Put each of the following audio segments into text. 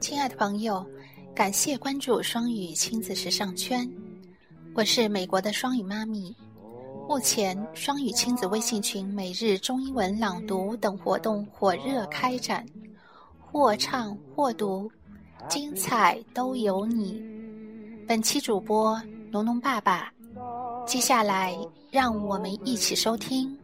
亲爱的朋友，感谢关注双语亲子时尚圈，我是美国的双语妈咪。目前，双语亲子微信群每日中英文朗读等活动火热开展，或唱或读，精彩都有你。本期主播农农爸爸，接下来让我们一起收听。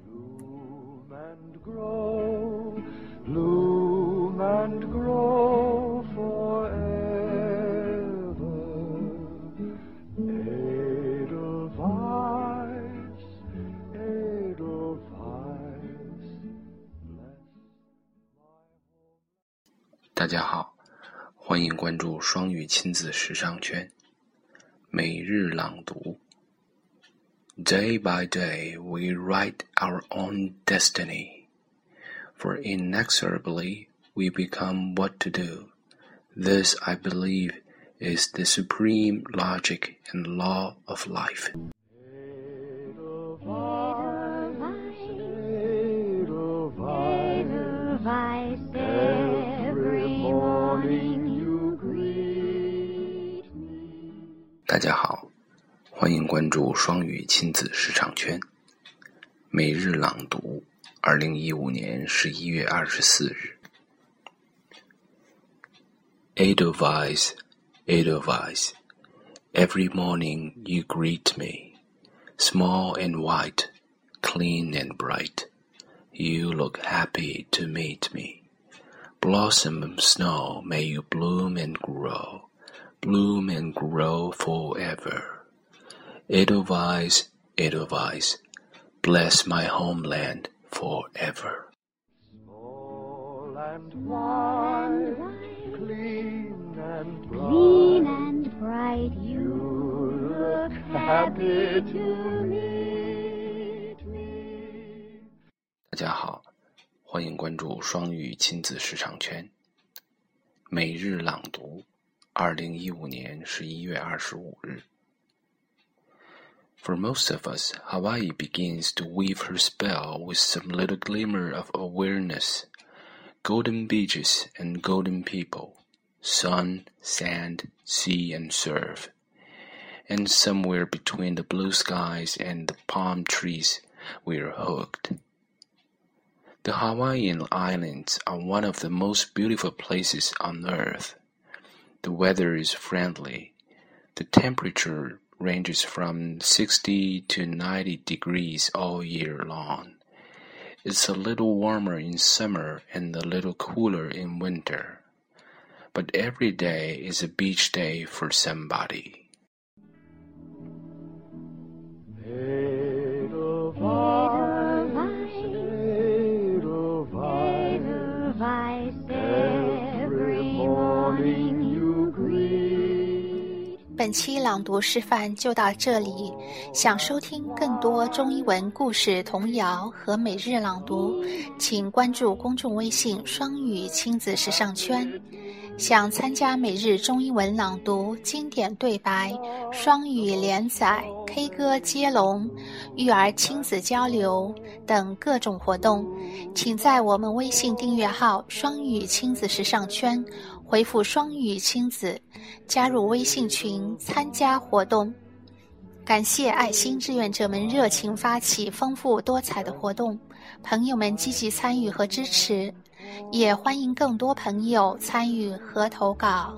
大家好，欢迎关注双语亲子时尚圈，每日朗读。Day by day, we write our own destiny, for inexorably we become what to do. This, I believe, is the supreme logic and law of life. Every morning you greet me. 大家好， 欢迎关注双语亲子时尚圈，每日朗读。二零一五年十一月二十四日，Edelweiss, Edelweiss, every morning you greet me, small and white, clean and bright. You look happy to meet me. Blossom of snow, may you bloom and grow, bloom and grow forever. Edelweiss, Edelweiss, bless my homeland forever. Small and white, clean and bright. Clean and bright, you You look happy to meet me. 大家好，欢迎关注双语亲子时尚圈。每日朗读，二零一五年十一月二十五日。 For most of us, Hawaii begins to weave her spell with some little glimmer of awareness. Golden beaches and golden people, sun, sand, sea, and surf. And somewhere between the blue skies and the palm trees, we're hooked. The Hawaiian Islands are one of the most beautiful places on earth. The weather is friendly. The temperature ranges from 60 to 90 degrees all year long. It's a little warmer in summer and a little cooler in winter. But every day is a beach day for somebody. Every morning you greet 本期朗读示范就到这里。想收听更多中英文故事、童谣和每日朗读，请关注公众微信“双语亲子时尚圈”。想参加每日中英文朗读、经典对白、双语连载、K 歌接龙、育儿亲子交流等各种活动，请在我们微信订阅号“双语亲子时尚圈”回复“双语亲子”，加入微信群参加活动。感谢爱心志愿者们热情发起丰富多彩的活动，朋友们积极参与和支持，也欢迎更多朋友参与和投稿。